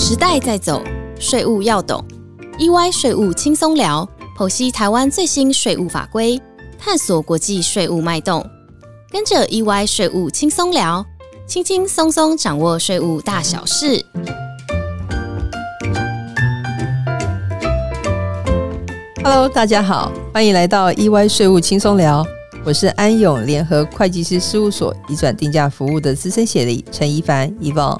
时代在走，税务要懂。EY 税务轻松聊，剖析台湾最新税务法规，探索国际税务脉动。跟着 EY 税务轻松聊，轻轻松松掌握税务大小事。Hello，大家好，欢迎来到 EY 税务轻松聊。我是安永联合会计师事务所移转定价服务的资深协理陈一凡 e v a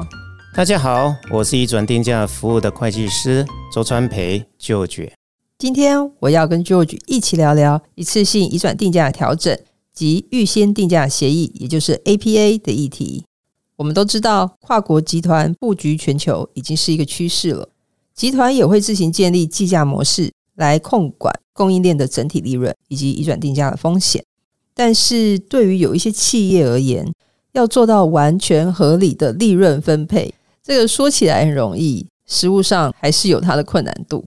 大家好，我是移转定价服务的会计师周川培 George。今天我要跟 George 一起聊聊一次性移转定价调整及预先定价协议，也就是 APA 的议题。我们都知道，跨国集团布局全球已经是一个趋势了，集团也会自行建立计价模式来控管供应链的整体利润以及移转定价的风险。但是对于有一些企业而言，要做到完全合理的利润分配。这个说起来很容易，实务上还是有它的困难度。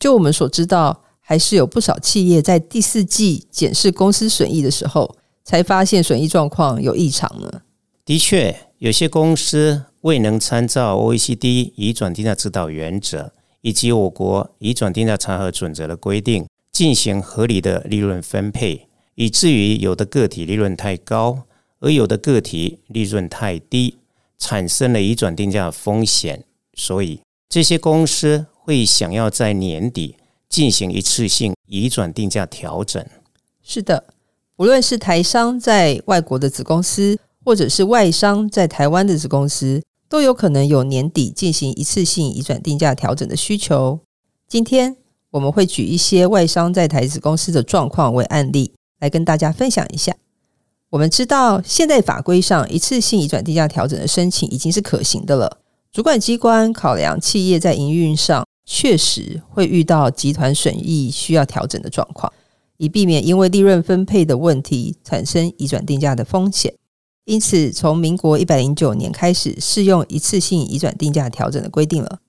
就我们所知道，还是有不少企业在第四季检视公司损益的时候，才发现损益状况有异常呢。的确，有些公司未能参照 OECD 移转定价指导原则以及我国移转定价查核准则的规定，进行合理的利润分配，以至于有的个体利润太高，而有的个体利润太低。产生了移转定价风险，所以这些公司会想要在年底进行一次性移转定价调整。是的，无论是台商在外国的子公司，或者是外商在台湾的子公司，都有可能有年底进行一次性移转定价调整的需求。今天我们会举一些外商在台子公司的状况为案例，来跟大家分享一下。我们知道，现在法规上一次性移转定价调整的申请已经是可行的了。主管机关考量企业在营运上确实会遇到集团损益需要调整的状况，以避免因为利润分配的问题产生移转定价的风险。因此，从民国一百零九年开始适用一次性移转定价调整的规定了。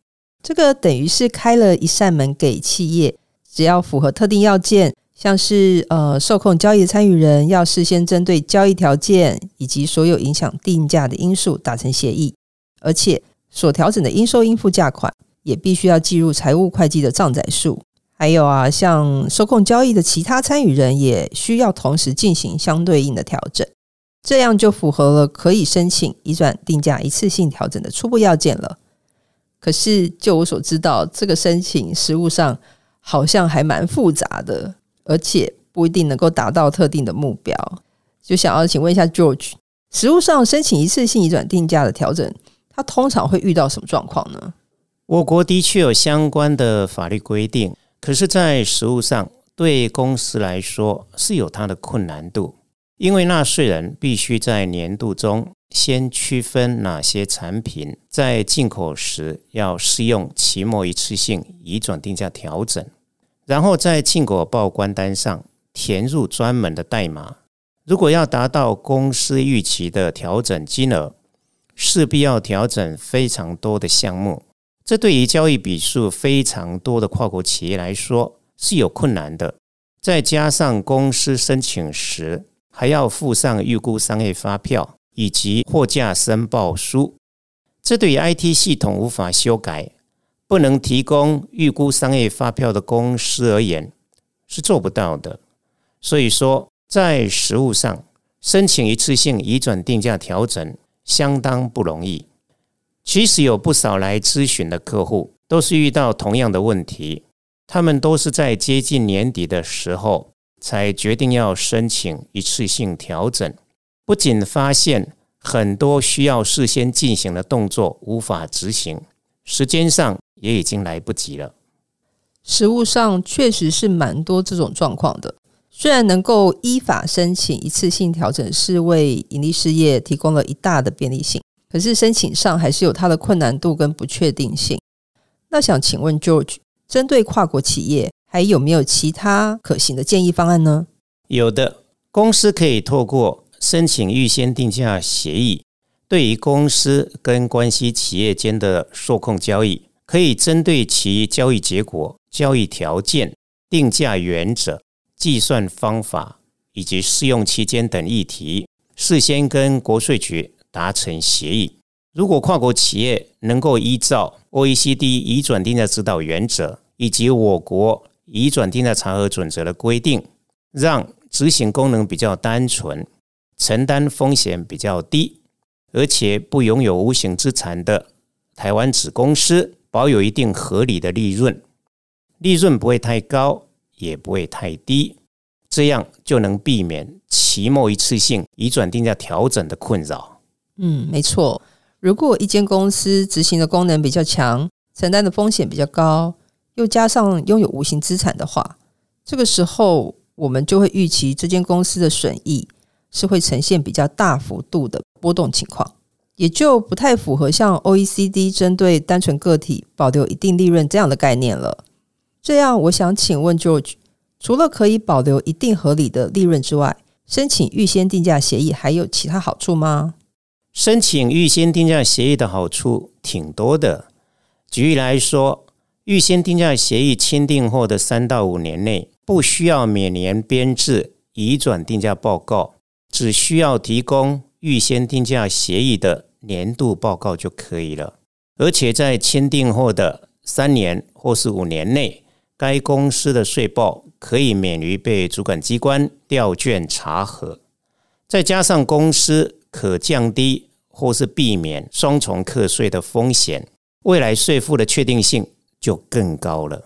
这个等于是开了一扇门给企业，只要符合特定要件。像是呃，受控交易参与人要事先针对交易条件以及所有影响定价的因素达成协议，而且所调整的应收应付价款也必须要计入财务会计的账载数。还有啊，像受控交易的其他参与人也需要同时进行相对应的调整，这样就符合了可以申请移转定价一次性调整的初步要件了。可是就我所知道，这个申请实务上好像还蛮复杂的。而且不一定能够达到特定的目标，就想要请问一下 George，实务上申请一次性移转定价的调整，它通常会遇到什么状况呢？我国的确有相关的法律规定，可是，在实务上对公司来说是有它的困难度，因为纳税人必须在年度中先区分哪些产品在进口时要适用期末一次性移转定价调整。然后在进口报关单上填入专门的代码。如果要达到公司预期的调整金额，势必要调整非常多的项目。这对于交易笔数非常多的跨国企业来说是有困难的。再加上公司申请时还要附上预估商业发票以及货价申报书，这对于 IT 系统无法修改。不能提供预估商业发票的公司而言，是做不到的。所以说，在实务上申请一次性移转定价调整相当不容易。其实有不少来咨询的客户都是遇到同样的问题，他们都是在接近年底的时候才决定要申请一次性调整，不仅发现很多需要事先进行的动作无法执行，时间上。也已经来不及了。实物上确实是蛮多这种状况的。虽然能够依法申请一次性调整，是为盈利事业提供了一大的便利性，可是申请上还是有它的困难度跟不确定性。那想请问 George，针对跨国企业，还有没有其他可行的建议方案呢？有的，公司可以透过申请预先定价协议，对于公司跟关系企业间的受控交易。可以针对其交易结果、交易条件、定价原则、计算方法以及试用期间等议题，事先跟国税局达成协议。如果跨国企业能够依照 OECD 移转定价指导原则以及我国移转定价查核准则的规定，让执行功能比较单纯、承担风险比较低，而且不拥有无形资产的台湾子公司，保有一定合理的利润，利润不会太高，也不会太低，这样就能避免期末一次性移转定价调整的困扰。嗯，没错。如果一间公司执行的功能比较强，承担的风险比较高，又加上拥有无形资产的话，这个时候我们就会预期这间公司的损益是会呈现比较大幅度的波动情况，也就不太符合像 OECD 针对单纯个体保留一定利润这样的概念了。这样，我想请问 George，除了可以保留一定合理的利润之外，申请预先定价协议还有其他好处吗？申请预先定价协议的好处挺多的。举例来说，预先定价协议签订后的三到五年内，不需要每年编制移转定价报告，只需要提供预先定价协议的年度报告就可以了。而且在签订后的三年或是五年内，该公司的税报可以免于被主管机关调卷查核。再加上公司可降低。或是避免双重课税的风险，未来税负的确定性就更高了。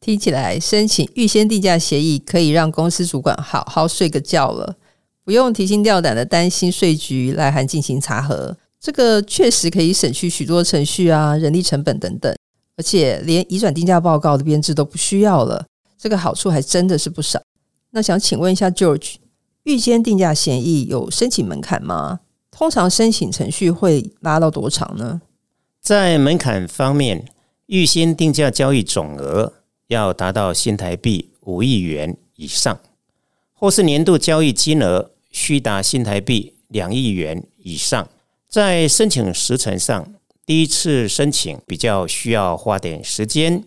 听起来，申请预先定价协议可以让公司主管好好睡个觉了，不用提心吊胆的担心税局来函进行查核。这个确实可以省去许多程序啊、人力成本等等，而且连移转定价报告的编制都不需要了。这个好处还真的是不少。那想请问一下，George，预先定价协议有申请门槛吗？通常申请程序会拉到多长呢？在门槛方面，预先定价交易总额要达到新台币五亿元以上，或是年度交易金额需达新台币两亿元以上。在申请时程上，第一次申请比较需要花点时间，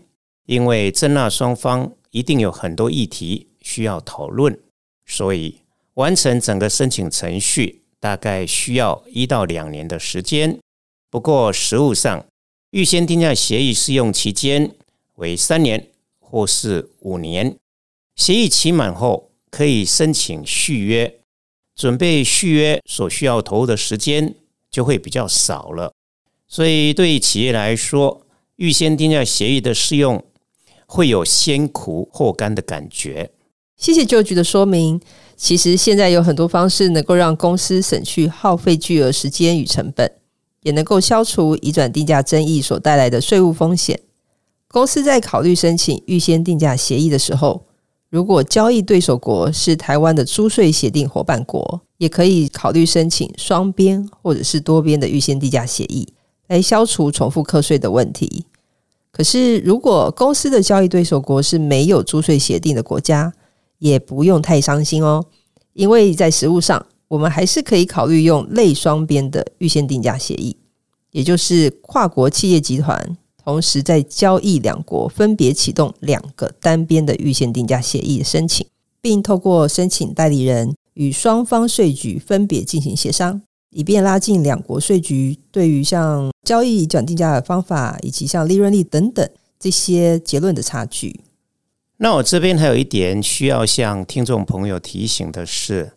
因为征纳双方一定有很多议题需要讨论，所以完成整个申请程序。大概需要一到两年的时间，不过实务上，预先定价协议适用期间为三年或是五年。协议期满后，可以申请续约，准备续约所需要投入的时间就会比较少了。所以，对于企业来说，预先定价协议的适用会有先苦后甘的感觉。谢谢旧局的说明。其实现在有很多方式能够让公司省去耗费巨额时间与成本，也能够消除移转定价争议所带来的税务风险。公司在考虑申请预先定价协议的时候，如果交易对手国是台湾的租税协定伙伴国，也可以考虑申请双边或者是多边的预先定价协议，来消除重复课税的问题。可是，如果公司的交易对手国是没有租税协定的国家，也不用太伤心哦，因为在实物上，我们还是可以考虑用类双边的预先定价协议，也就是跨国企业集团同时在交易两国分别启动两个单边的预先定价协议的申请，并透过申请代理人与双方税局分别进行协商，以便拉近两国税局对于像交易转定价的方法以及像利润率等等这些结论的差距。那我这边还有一点需要向听众朋友提醒的是，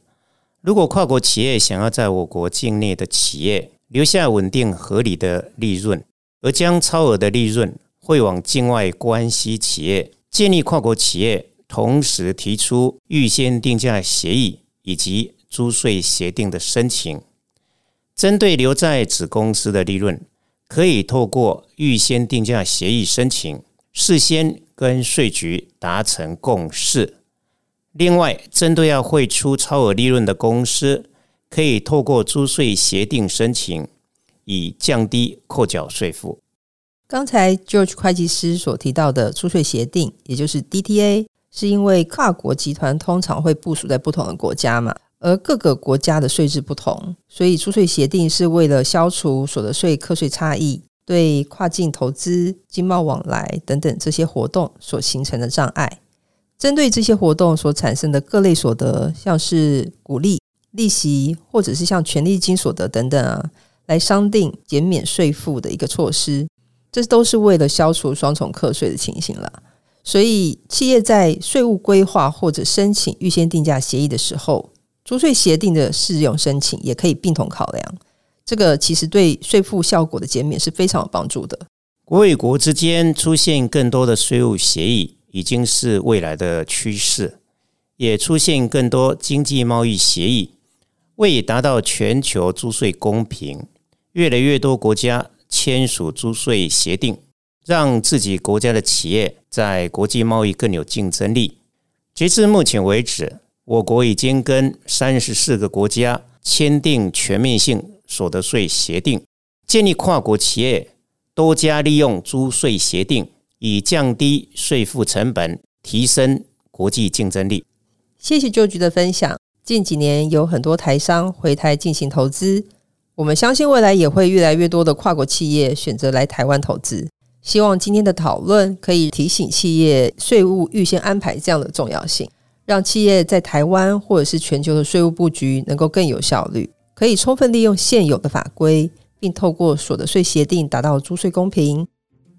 如果跨国企业想要在我国境内的企业留下稳定合理的利润，而将超额的利润汇往境外关系企业，建立跨国企业同时提出预先定价协议以及租税协定的申请，针对留在子公司的利润，可以透过预先定价协议申请，事先。跟税局达成共识。另外，针对要汇出超额利润的公司，可以透过租税协定申请，以降低扣缴税负。刚才 George 会计师所提到的出税协定，也就是 DTA，是因为跨国集团通常会部署在不同的国家嘛，而各个国家的税制不同，所以出税协定是为了消除所得税课税差异。对跨境投资、经贸往来等等这些活动所形成的障碍，针对这些活动所产生的各类所得，像是股利、利息，或者是像权利金所得等等啊，来商定减免税负的一个措施。这都是为了消除双重课税的情形了。所以，企业在税务规划或者申请预先定价协议的时候，租税协定的适用申请也可以并同考量。这个其实对税负效果的减免是非常有帮助的。国与国之间出现更多的税务协议，已经是未来的趋势。也出现更多经济贸易协议，为达到全球租税公平，越来越多国家签署租税协定，让自己国家的企业在国际贸易更有竞争力。截至目前为止，我国已经跟三十四个国家签订全面性所得税协定，建立跨国企业多加利用租税协定，以降低税负成本，提升国际竞争力。谢谢旧局的分享。近几年有很多台商回台进行投资，我们相信未来也会越来越多的跨国企业选择来台湾投资。希望今天的讨论可以提醒企业税务预先安排这样的重要性，让企业在台湾或者是全球的税务布局能够更有效率，可以充分利用现有的法规。并透过所得税协定达到租税公平。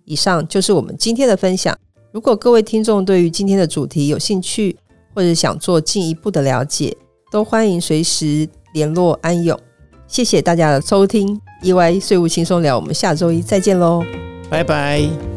以上就是我们今天的分享。如果各位听众对于今天的主题有兴趣，或者想做进一步的了解，都欢迎随时联络安永。谢谢大家的收听，意外税务轻松聊，我们下周一再见喽，拜拜。